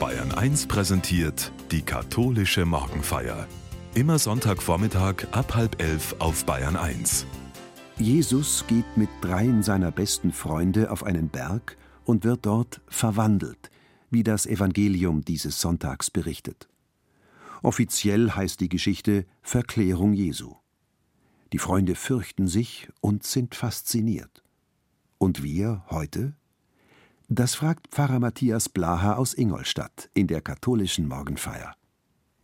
Bayern 1 präsentiert die katholische Morgenfeier. Immer Sonntagvormittag ab halb elf auf Bayern 1. Jesus geht mit dreien seiner besten Freunde auf einen Berg und wird dort verwandelt, wie das Evangelium dieses Sonntags berichtet. Offiziell heißt die Geschichte Verklärung Jesu. Die Freunde fürchten sich und sind fasziniert. Und wir heute? Das fragt Pfarrer Matthias Blaha aus Ingolstadt in der katholischen Morgenfeier.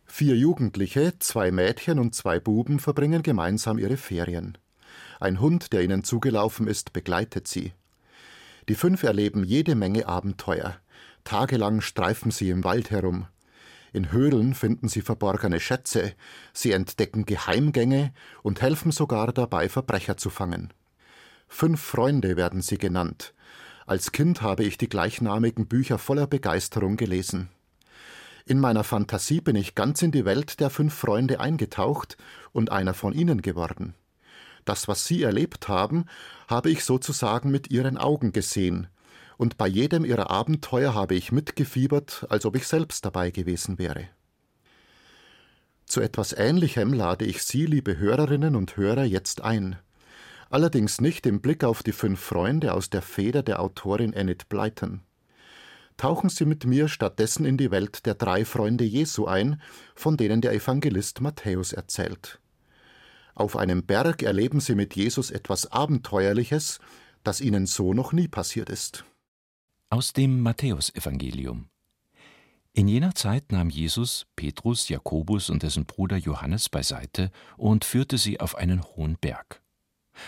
Vier Jugendliche, zwei Mädchen und zwei Buben verbringen gemeinsam ihre Ferien. Ein Hund, der ihnen zugelaufen ist, begleitet sie. Die fünf erleben jede Menge Abenteuer. Tagelang streifen sie im Wald herum. In Höhlen finden sie verborgene Schätze, sie entdecken Geheimgänge und helfen sogar dabei, Verbrecher zu fangen. Fünf Freunde werden sie genannt, als Kind habe ich die gleichnamigen Bücher voller Begeisterung gelesen. In meiner Fantasie bin ich ganz in die Welt der fünf Freunde eingetaucht und einer von ihnen geworden. Das, was sie erlebt haben, habe ich sozusagen mit ihren Augen gesehen, und bei jedem ihrer Abenteuer habe ich mitgefiebert, als ob ich selbst dabei gewesen wäre. Zu etwas Ähnlichem lade ich Sie, liebe Hörerinnen und Hörer, jetzt ein allerdings nicht im Blick auf die fünf Freunde aus der Feder der Autorin Enid Blyton. Tauchen Sie mit mir stattdessen in die Welt der drei Freunde Jesu ein, von denen der Evangelist Matthäus erzählt. Auf einem Berg erleben Sie mit Jesus etwas Abenteuerliches, das Ihnen so noch nie passiert ist. Aus dem Matthäusevangelium. In jener Zeit nahm Jesus Petrus, Jakobus und dessen Bruder Johannes beiseite und führte sie auf einen hohen Berg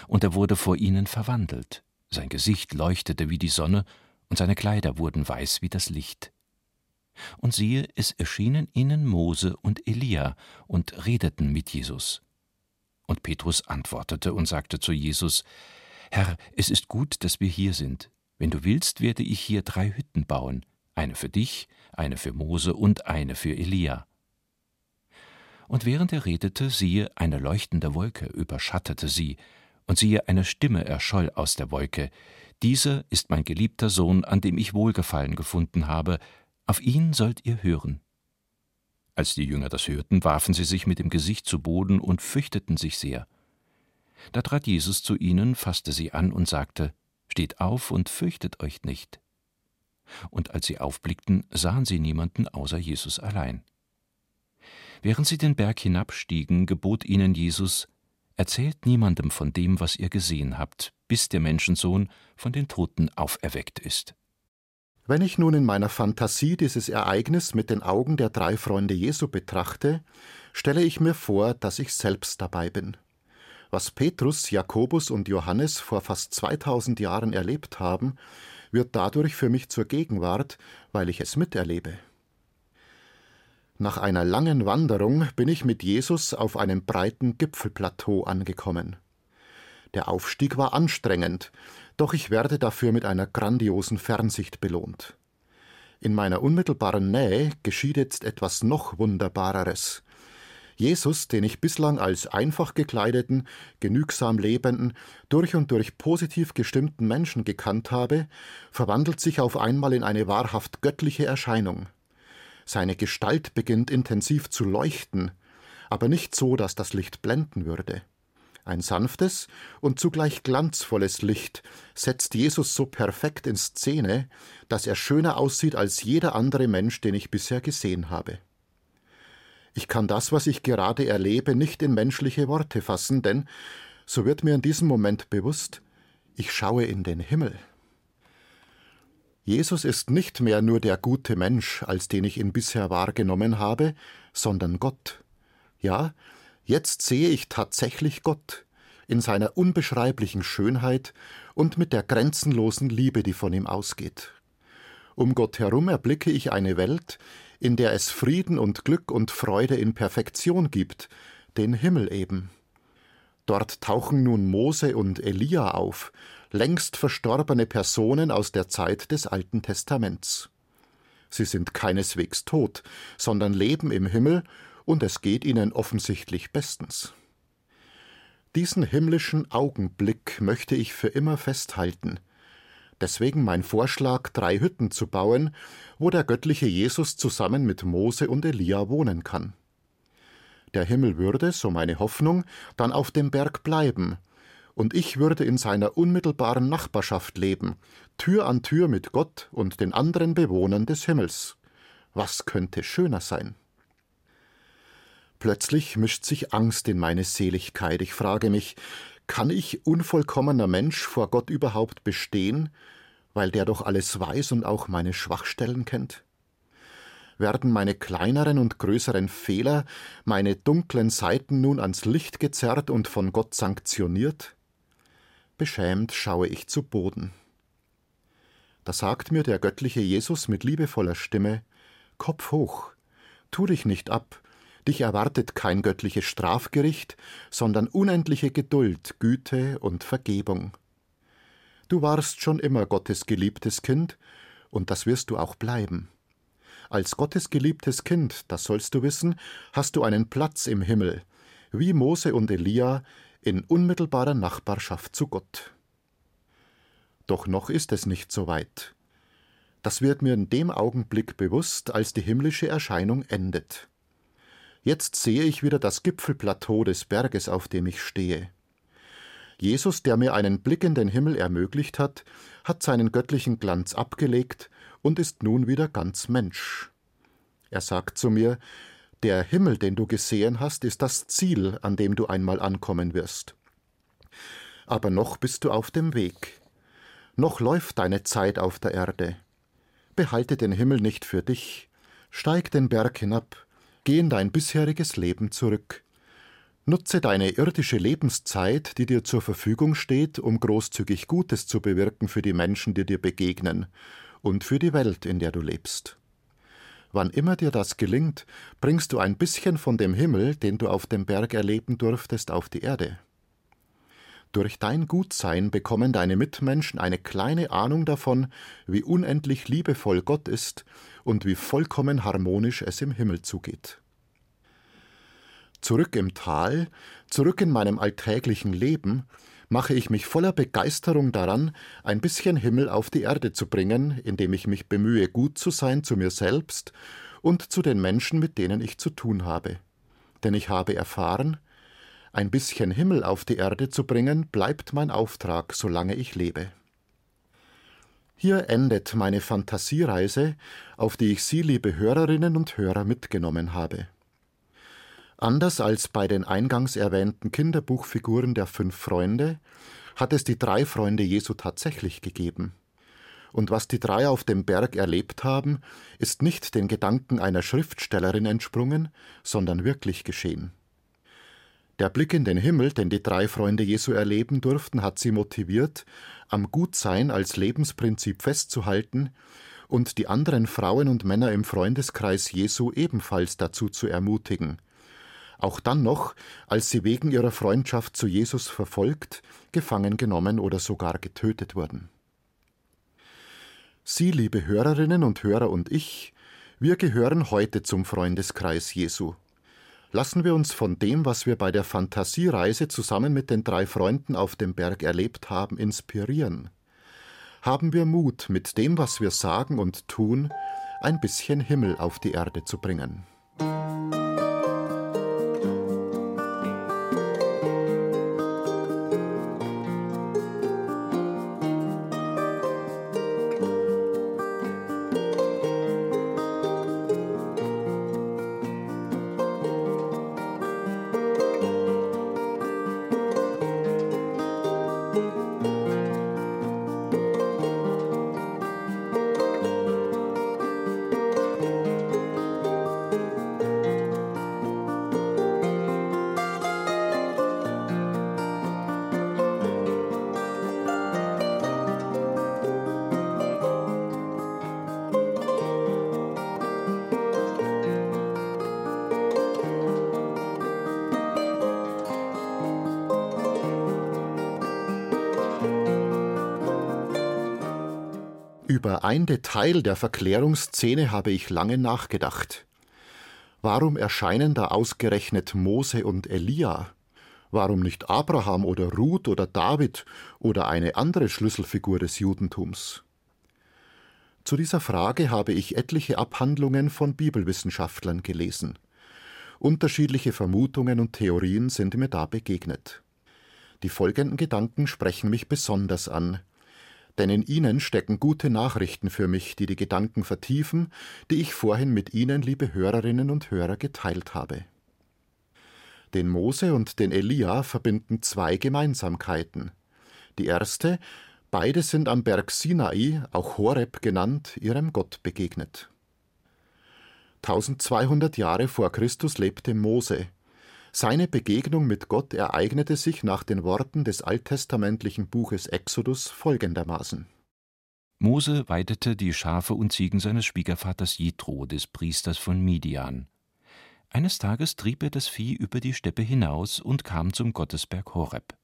und er wurde vor ihnen verwandelt, sein Gesicht leuchtete wie die Sonne, und seine Kleider wurden weiß wie das Licht. Und siehe, es erschienen ihnen Mose und Elia und redeten mit Jesus. Und Petrus antwortete und sagte zu Jesus, Herr, es ist gut, dass wir hier sind. Wenn du willst, werde ich hier drei Hütten bauen, eine für dich, eine für Mose und eine für Elia. Und während er redete, siehe, eine leuchtende Wolke überschattete sie, und siehe, eine Stimme erscholl aus der Wolke. Dieser ist mein geliebter Sohn, an dem ich Wohlgefallen gefunden habe, auf ihn sollt ihr hören. Als die Jünger das hörten, warfen sie sich mit dem Gesicht zu Boden und fürchteten sich sehr. Da trat Jesus zu ihnen, fasste sie an und sagte, Steht auf und fürchtet euch nicht. Und als sie aufblickten, sahen sie niemanden außer Jesus allein. Während sie den Berg hinabstiegen, gebot ihnen Jesus, Erzählt niemandem von dem, was ihr gesehen habt, bis der Menschensohn von den Toten auferweckt ist. Wenn ich nun in meiner Fantasie dieses Ereignis mit den Augen der drei Freunde Jesu betrachte, stelle ich mir vor, dass ich selbst dabei bin. Was Petrus, Jakobus und Johannes vor fast 2000 Jahren erlebt haben, wird dadurch für mich zur Gegenwart, weil ich es miterlebe. Nach einer langen Wanderung bin ich mit Jesus auf einem breiten Gipfelplateau angekommen. Der Aufstieg war anstrengend, doch ich werde dafür mit einer grandiosen Fernsicht belohnt. In meiner unmittelbaren Nähe geschieht jetzt etwas noch Wunderbareres. Jesus, den ich bislang als einfach gekleideten, genügsam lebenden, durch und durch positiv gestimmten Menschen gekannt habe, verwandelt sich auf einmal in eine wahrhaft göttliche Erscheinung. Seine Gestalt beginnt intensiv zu leuchten, aber nicht so, dass das Licht blenden würde. Ein sanftes und zugleich glanzvolles Licht setzt Jesus so perfekt in Szene, dass er schöner aussieht als jeder andere Mensch, den ich bisher gesehen habe. Ich kann das, was ich gerade erlebe, nicht in menschliche Worte fassen, denn, so wird mir in diesem Moment bewusst, ich schaue in den Himmel. Jesus ist nicht mehr nur der gute Mensch, als den ich ihn bisher wahrgenommen habe, sondern Gott. Ja, jetzt sehe ich tatsächlich Gott in seiner unbeschreiblichen Schönheit und mit der grenzenlosen Liebe, die von ihm ausgeht. Um Gott herum erblicke ich eine Welt, in der es Frieden und Glück und Freude in Perfektion gibt, den Himmel eben. Dort tauchen nun Mose und Elia auf, längst verstorbene Personen aus der Zeit des Alten Testaments. Sie sind keineswegs tot, sondern leben im Himmel, und es geht ihnen offensichtlich bestens. Diesen himmlischen Augenblick möchte ich für immer festhalten, Deswegen mein Vorschlag, drei Hütten zu bauen, wo der göttliche Jesus zusammen mit Mose und Elia wohnen kann. Der Himmel würde, so meine Hoffnung, dann auf dem Berg bleiben, und ich würde in seiner unmittelbaren Nachbarschaft leben, Tür an Tür mit Gott und den anderen Bewohnern des Himmels. Was könnte schöner sein? Plötzlich mischt sich Angst in meine Seligkeit. Ich frage mich, kann ich, unvollkommener Mensch, vor Gott überhaupt bestehen, weil der doch alles weiß und auch meine Schwachstellen kennt? Werden meine kleineren und größeren Fehler, meine dunklen Seiten nun ans Licht gezerrt und von Gott sanktioniert? Beschämt schaue ich zu Boden. Da sagt mir der göttliche Jesus mit liebevoller Stimme Kopf hoch, tu dich nicht ab, dich erwartet kein göttliches Strafgericht, sondern unendliche Geduld, Güte und Vergebung. Du warst schon immer Gottes geliebtes Kind, und das wirst du auch bleiben. Als Gottes geliebtes Kind, das sollst du wissen, hast du einen Platz im Himmel, wie Mose und Elia in unmittelbarer Nachbarschaft zu Gott. Doch noch ist es nicht so weit. Das wird mir in dem Augenblick bewusst, als die himmlische Erscheinung endet. Jetzt sehe ich wieder das Gipfelplateau des Berges, auf dem ich stehe. Jesus, der mir einen Blick in den Himmel ermöglicht hat, hat seinen göttlichen Glanz abgelegt und ist nun wieder ganz Mensch. Er sagt zu mir, der Himmel, den du gesehen hast, ist das Ziel, an dem du einmal ankommen wirst. Aber noch bist du auf dem Weg. Noch läuft deine Zeit auf der Erde. Behalte den Himmel nicht für dich. Steig den Berg hinab. Geh in dein bisheriges Leben zurück. Nutze deine irdische Lebenszeit, die dir zur Verfügung steht, um großzügig Gutes zu bewirken für die Menschen, die dir begegnen und für die Welt, in der du lebst. Wann immer dir das gelingt, bringst du ein bisschen von dem Himmel, den du auf dem Berg erleben durftest, auf die Erde. Durch dein Gutsein bekommen deine Mitmenschen eine kleine Ahnung davon, wie unendlich liebevoll Gott ist und wie vollkommen harmonisch es im Himmel zugeht. Zurück im Tal, zurück in meinem alltäglichen Leben, mache ich mich voller Begeisterung daran, ein bisschen Himmel auf die Erde zu bringen, indem ich mich bemühe, gut zu sein zu mir selbst und zu den Menschen, mit denen ich zu tun habe. Denn ich habe erfahren, ein bisschen Himmel auf die Erde zu bringen, bleibt mein Auftrag, solange ich lebe. Hier endet meine Fantasiereise, auf die ich Sie, liebe Hörerinnen und Hörer, mitgenommen habe. Anders als bei den eingangs erwähnten Kinderbuchfiguren der fünf Freunde hat es die drei Freunde Jesu tatsächlich gegeben. Und was die drei auf dem Berg erlebt haben, ist nicht den Gedanken einer Schriftstellerin entsprungen, sondern wirklich geschehen. Der Blick in den Himmel, den die drei Freunde Jesu erleben durften, hat sie motiviert, am Gutsein als Lebensprinzip festzuhalten und die anderen Frauen und Männer im Freundeskreis Jesu ebenfalls dazu zu ermutigen, auch dann noch, als sie wegen ihrer Freundschaft zu Jesus verfolgt, gefangen genommen oder sogar getötet wurden. Sie, liebe Hörerinnen und Hörer und ich, wir gehören heute zum Freundeskreis Jesu. Lassen wir uns von dem, was wir bei der Fantasiereise zusammen mit den drei Freunden auf dem Berg erlebt haben, inspirieren. Haben wir Mut, mit dem, was wir sagen und tun, ein bisschen Himmel auf die Erde zu bringen. Über ein Detail der Verklärungsszene habe ich lange nachgedacht. Warum erscheinen da ausgerechnet Mose und Elia? Warum nicht Abraham oder Ruth oder David oder eine andere Schlüsselfigur des Judentums? Zu dieser Frage habe ich etliche Abhandlungen von Bibelwissenschaftlern gelesen. Unterschiedliche Vermutungen und Theorien sind mir da begegnet. Die folgenden Gedanken sprechen mich besonders an, denn in ihnen stecken gute Nachrichten für mich, die die Gedanken vertiefen, die ich vorhin mit Ihnen, liebe Hörerinnen und Hörer, geteilt habe. Den Mose und den Elia verbinden zwei Gemeinsamkeiten. Die erste, beide sind am Berg Sinai, auch Horeb genannt, ihrem Gott begegnet. 1200 Jahre vor Christus lebte Mose. Seine Begegnung mit Gott ereignete sich nach den Worten des alttestamentlichen Buches Exodus folgendermaßen. Mose weidete die Schafe und Ziegen seines Schwiegervaters Jitro, des Priesters von Midian. Eines Tages trieb er das Vieh über die Steppe hinaus und kam zum Gottesberg Horeb.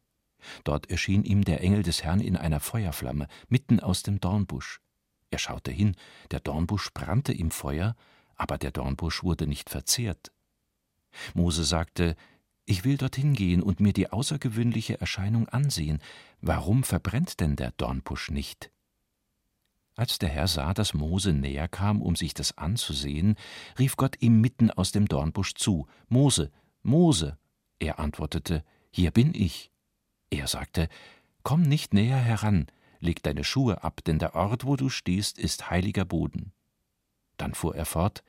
Dort erschien ihm der Engel des Herrn in einer Feuerflamme, mitten aus dem Dornbusch. Er schaute hin, der Dornbusch brannte im Feuer, aber der Dornbusch wurde nicht verzehrt. Mose sagte, ich will dorthin gehen und mir die außergewöhnliche Erscheinung ansehen. Warum verbrennt denn der Dornbusch nicht? Als der Herr sah, dass Mose näher kam, um sich das anzusehen, rief Gott ihm mitten aus dem Dornbusch zu: Mose, Mose! Er antwortete: Hier bin ich. Er sagte: Komm nicht näher heran, leg deine Schuhe ab, denn der Ort, wo du stehst, ist heiliger Boden. Dann fuhr er fort: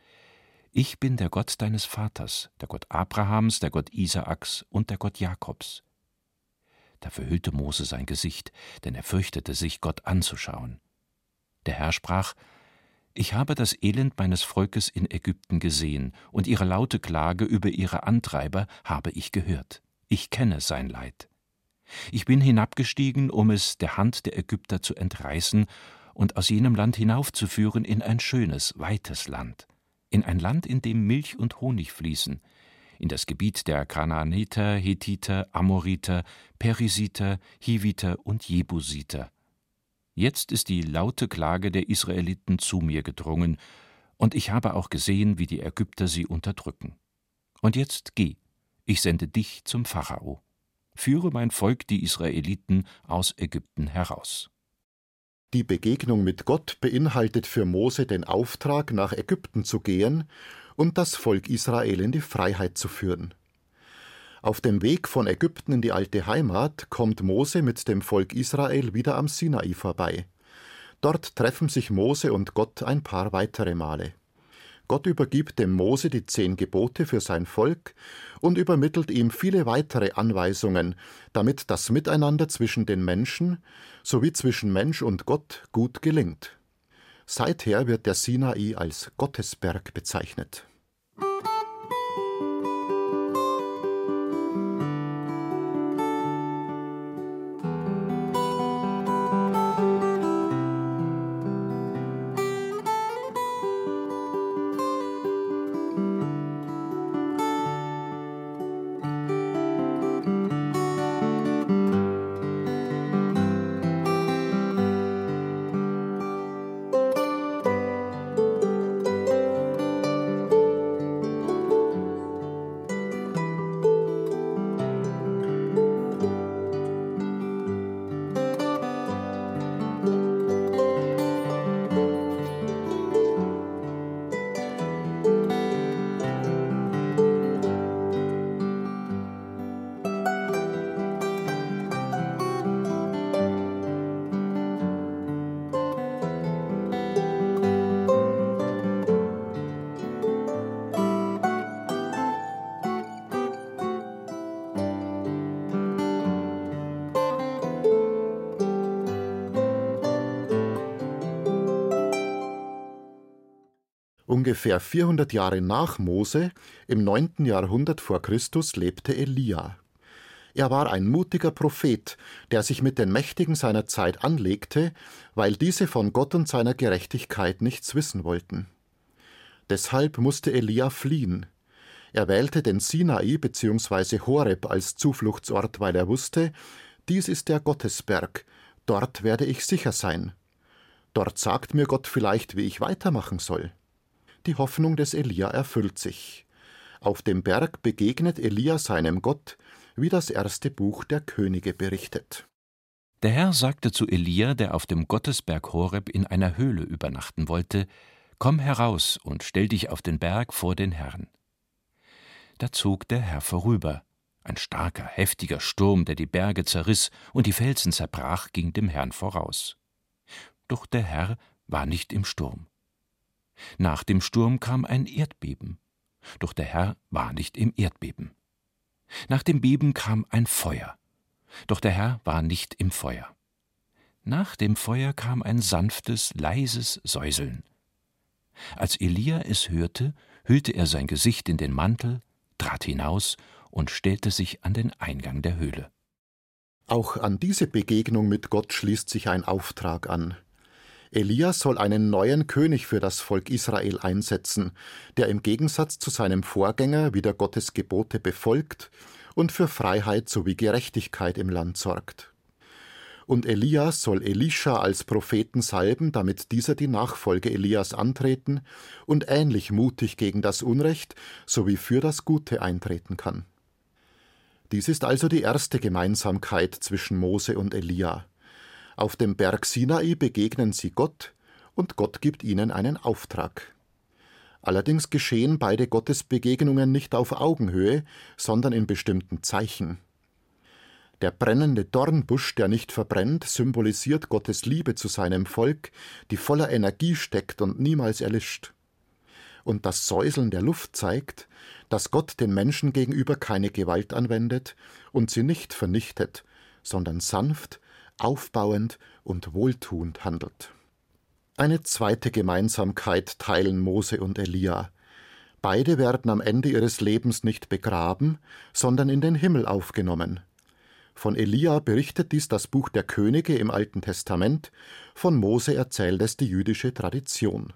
Ich bin der Gott deines Vaters, der Gott Abrahams, der Gott Isaaks und der Gott Jakobs. Da verhüllte Mose sein Gesicht, denn er fürchtete sich, Gott anzuschauen. Der Herr sprach Ich habe das Elend meines Volkes in Ägypten gesehen, und ihre laute Klage über ihre Antreiber habe ich gehört. Ich kenne sein Leid. Ich bin hinabgestiegen, um es der Hand der Ägypter zu entreißen und aus jenem Land hinaufzuführen in ein schönes, weites Land, in ein Land, in dem Milch und Honig fließen, in das Gebiet der Kanaaniter, Hethiter, Amoriter, Perisiter, Hiviter und Jebusiter, Jetzt ist die laute Klage der Israeliten zu mir gedrungen, und ich habe auch gesehen, wie die Ägypter sie unterdrücken. Und jetzt geh, ich sende dich zum Pharao. Führe mein Volk, die Israeliten, aus Ägypten heraus. Die Begegnung mit Gott beinhaltet für Mose den Auftrag, nach Ägypten zu gehen und das Volk Israel in die Freiheit zu führen. Auf dem Weg von Ägypten in die alte Heimat kommt Mose mit dem Volk Israel wieder am Sinai vorbei. Dort treffen sich Mose und Gott ein paar weitere Male. Gott übergibt dem Mose die zehn Gebote für sein Volk und übermittelt ihm viele weitere Anweisungen, damit das Miteinander zwischen den Menschen sowie zwischen Mensch und Gott gut gelingt. Seither wird der Sinai als Gottesberg bezeichnet. Ungefähr 400 Jahre nach Mose, im 9. Jahrhundert vor Christus, lebte Elia. Er war ein mutiger Prophet, der sich mit den Mächtigen seiner Zeit anlegte, weil diese von Gott und seiner Gerechtigkeit nichts wissen wollten. Deshalb musste Elia fliehen. Er wählte den Sinai bzw. Horeb als Zufluchtsort, weil er wusste, dies ist der Gottesberg, dort werde ich sicher sein. Dort sagt mir Gott vielleicht, wie ich weitermachen soll. Die Hoffnung des Elia erfüllt sich. Auf dem Berg begegnet Elia seinem Gott, wie das erste Buch der Könige berichtet. Der Herr sagte zu Elia, der auf dem Gottesberg Horeb in einer Höhle übernachten wollte, Komm heraus und stell dich auf den Berg vor den Herrn. Da zog der Herr vorüber. Ein starker, heftiger Sturm, der die Berge zerriss und die Felsen zerbrach, ging dem Herrn voraus. Doch der Herr war nicht im Sturm. Nach dem Sturm kam ein Erdbeben, doch der Herr war nicht im Erdbeben. Nach dem Beben kam ein Feuer, doch der Herr war nicht im Feuer. Nach dem Feuer kam ein sanftes, leises Säuseln. Als Elia es hörte, hüllte er sein Gesicht in den Mantel, trat hinaus und stellte sich an den Eingang der Höhle. Auch an diese Begegnung mit Gott schließt sich ein Auftrag an. Elia soll einen neuen König für das Volk Israel einsetzen, der im Gegensatz zu seinem Vorgänger wieder Gottes Gebote befolgt und für Freiheit sowie Gerechtigkeit im Land sorgt. Und Elia soll Elisha als Propheten salben, damit dieser die Nachfolge Elias antreten und ähnlich mutig gegen das Unrecht sowie für das Gute eintreten kann. Dies ist also die erste Gemeinsamkeit zwischen Mose und Elia. Auf dem Berg Sinai begegnen sie Gott, und Gott gibt ihnen einen Auftrag. Allerdings geschehen beide Gottesbegegnungen nicht auf Augenhöhe, sondern in bestimmten Zeichen. Der brennende Dornbusch, der nicht verbrennt, symbolisiert Gottes Liebe zu seinem Volk, die voller Energie steckt und niemals erlischt. Und das Säuseln der Luft zeigt, dass Gott den Menschen gegenüber keine Gewalt anwendet und sie nicht vernichtet, sondern sanft, aufbauend und wohltuend handelt. Eine zweite Gemeinsamkeit teilen Mose und Elia. Beide werden am Ende ihres Lebens nicht begraben, sondern in den Himmel aufgenommen. Von Elia berichtet dies das Buch der Könige im Alten Testament, von Mose erzählt es die jüdische Tradition.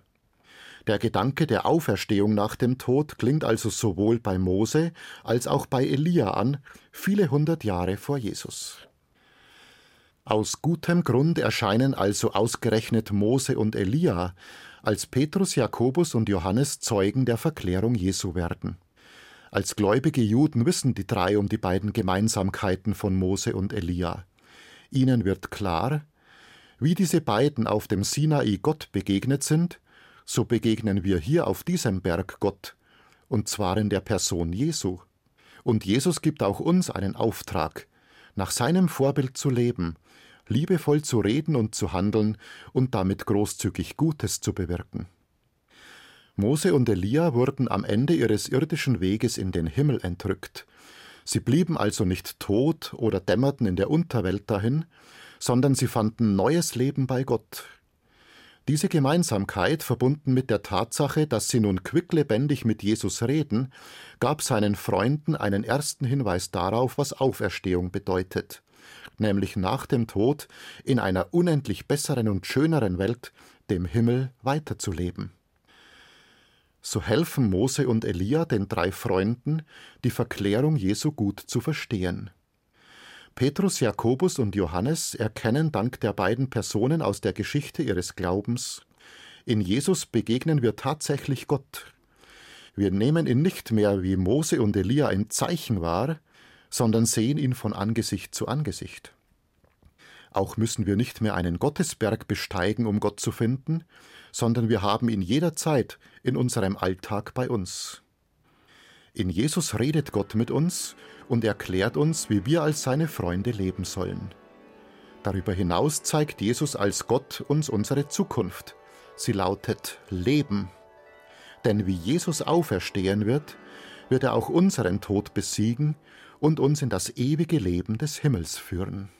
Der Gedanke der Auferstehung nach dem Tod klingt also sowohl bei Mose als auch bei Elia an, viele hundert Jahre vor Jesus. Aus gutem Grund erscheinen also ausgerechnet Mose und Elia, als Petrus, Jakobus und Johannes Zeugen der Verklärung Jesu werden. Als gläubige Juden wissen die drei um die beiden Gemeinsamkeiten von Mose und Elia. Ihnen wird klar, wie diese beiden auf dem Sinai Gott begegnet sind, so begegnen wir hier auf diesem Berg Gott, und zwar in der Person Jesu. Und Jesus gibt auch uns einen Auftrag, nach seinem Vorbild zu leben, liebevoll zu reden und zu handeln und damit großzügig Gutes zu bewirken. Mose und Elia wurden am Ende ihres irdischen Weges in den Himmel entrückt. Sie blieben also nicht tot oder dämmerten in der Unterwelt dahin, sondern sie fanden neues Leben bei Gott. Diese Gemeinsamkeit, verbunden mit der Tatsache, dass sie nun quicklebendig mit Jesus reden, gab seinen Freunden einen ersten Hinweis darauf, was Auferstehung bedeutet nämlich nach dem Tod in einer unendlich besseren und schöneren Welt, dem Himmel, weiterzuleben. So helfen Mose und Elia den drei Freunden, die Verklärung Jesu gut zu verstehen. Petrus, Jakobus und Johannes erkennen dank der beiden Personen aus der Geschichte ihres Glaubens, in Jesus begegnen wir tatsächlich Gott. Wir nehmen ihn nicht mehr wie Mose und Elia ein Zeichen wahr, sondern sehen ihn von Angesicht zu Angesicht. Auch müssen wir nicht mehr einen Gottesberg besteigen, um Gott zu finden, sondern wir haben ihn jederzeit in unserem Alltag bei uns. In Jesus redet Gott mit uns und erklärt uns, wie wir als seine Freunde leben sollen. Darüber hinaus zeigt Jesus als Gott uns unsere Zukunft. Sie lautet Leben. Denn wie Jesus auferstehen wird, wird er auch unseren Tod besiegen und uns in das ewige Leben des Himmels führen.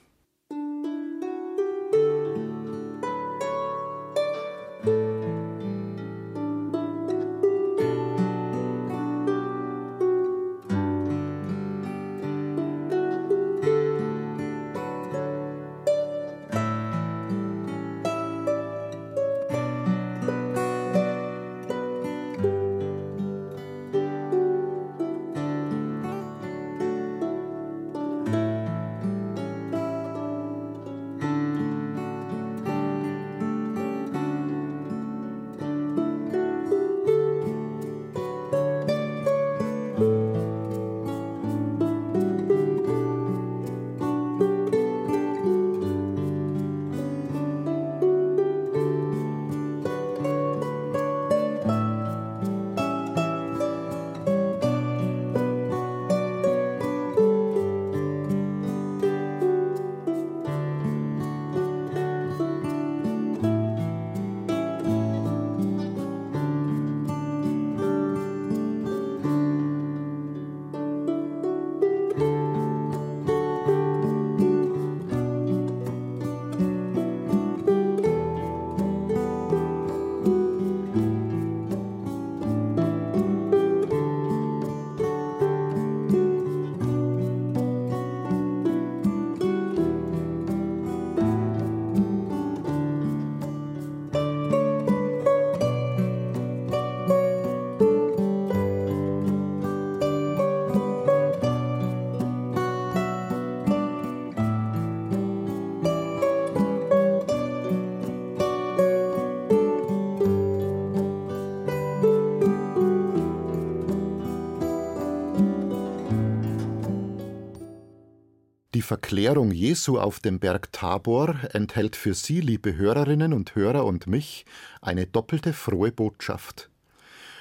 Verklärung Jesu auf dem Berg Tabor enthält für Sie, liebe Hörerinnen und Hörer und mich, eine doppelte frohe Botschaft.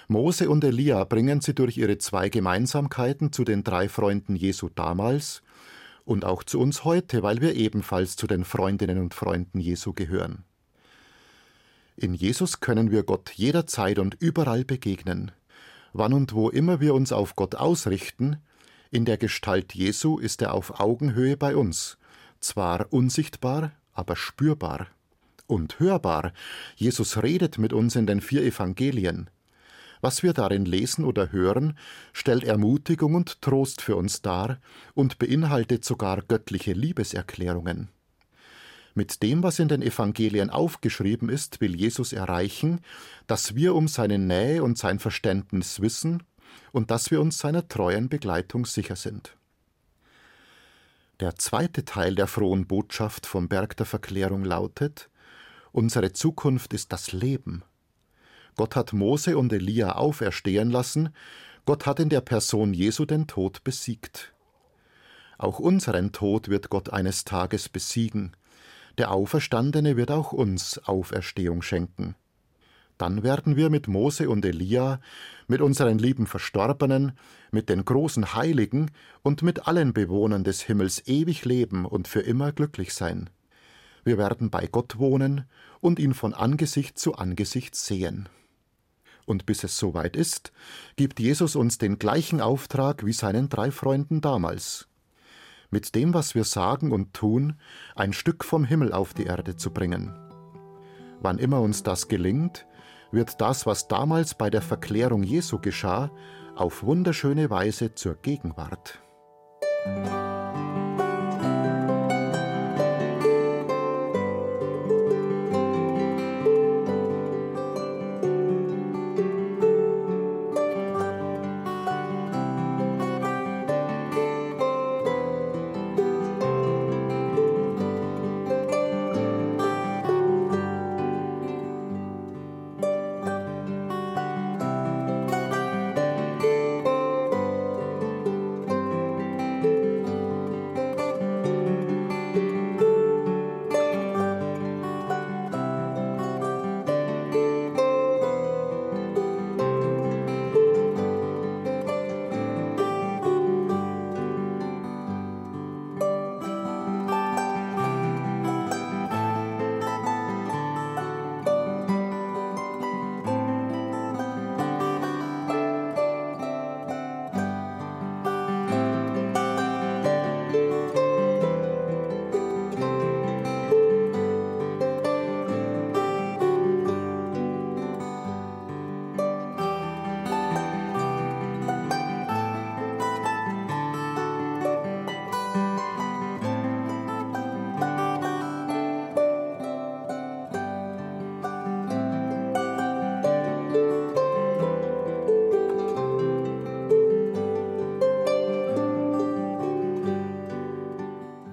Mose und Elia bringen sie durch ihre zwei Gemeinsamkeiten zu den drei Freunden Jesu damals und auch zu uns heute, weil wir ebenfalls zu den Freundinnen und Freunden Jesu gehören. In Jesus können wir Gott jederzeit und überall begegnen. Wann und wo immer wir uns auf Gott ausrichten, in der Gestalt Jesu ist er auf Augenhöhe bei uns, zwar unsichtbar, aber spürbar und hörbar. Jesus redet mit uns in den vier Evangelien. Was wir darin lesen oder hören, stellt Ermutigung und Trost für uns dar und beinhaltet sogar göttliche Liebeserklärungen. Mit dem, was in den Evangelien aufgeschrieben ist, will Jesus erreichen, dass wir um seine Nähe und sein Verständnis wissen und dass wir uns seiner treuen Begleitung sicher sind. Der zweite Teil der frohen Botschaft vom Berg der Verklärung lautet Unsere Zukunft ist das Leben. Gott hat Mose und Elia auferstehen lassen, Gott hat in der Person Jesu den Tod besiegt. Auch unseren Tod wird Gott eines Tages besiegen. Der Auferstandene wird auch uns Auferstehung schenken. Dann werden wir mit Mose und Elia, mit unseren lieben Verstorbenen, mit den großen Heiligen und mit allen Bewohnern des Himmels ewig leben und für immer glücklich sein. Wir werden bei Gott wohnen und ihn von Angesicht zu Angesicht sehen. Und bis es soweit ist, gibt Jesus uns den gleichen Auftrag wie seinen drei Freunden damals. Mit dem, was wir sagen und tun, ein Stück vom Himmel auf die Erde zu bringen. Wann immer uns das gelingt, wird das, was damals bei der Verklärung Jesu geschah, auf wunderschöne Weise zur Gegenwart.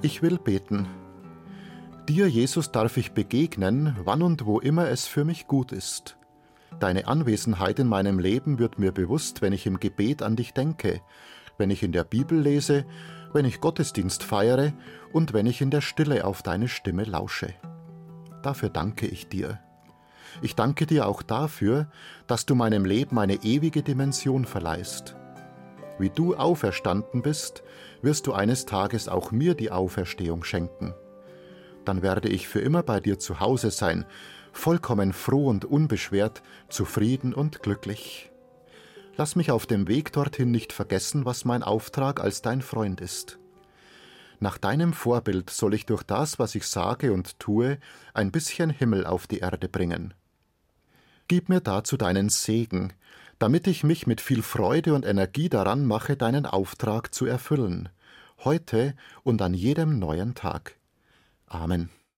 Ich will beten. Dir, Jesus, darf ich begegnen, wann und wo immer es für mich gut ist. Deine Anwesenheit in meinem Leben wird mir bewusst, wenn ich im Gebet an dich denke, wenn ich in der Bibel lese, wenn ich Gottesdienst feiere und wenn ich in der Stille auf deine Stimme lausche. Dafür danke ich dir. Ich danke dir auch dafür, dass du meinem Leben eine ewige Dimension verleihst. Wie du auferstanden bist, wirst du eines Tages auch mir die Auferstehung schenken. Dann werde ich für immer bei dir zu Hause sein, vollkommen froh und unbeschwert, zufrieden und glücklich. Lass mich auf dem Weg dorthin nicht vergessen, was mein Auftrag als dein Freund ist. Nach deinem Vorbild soll ich durch das, was ich sage und tue, ein bisschen Himmel auf die Erde bringen. Gib mir dazu deinen Segen, damit ich mich mit viel Freude und Energie daran mache, deinen Auftrag zu erfüllen, heute und an jedem neuen Tag. Amen.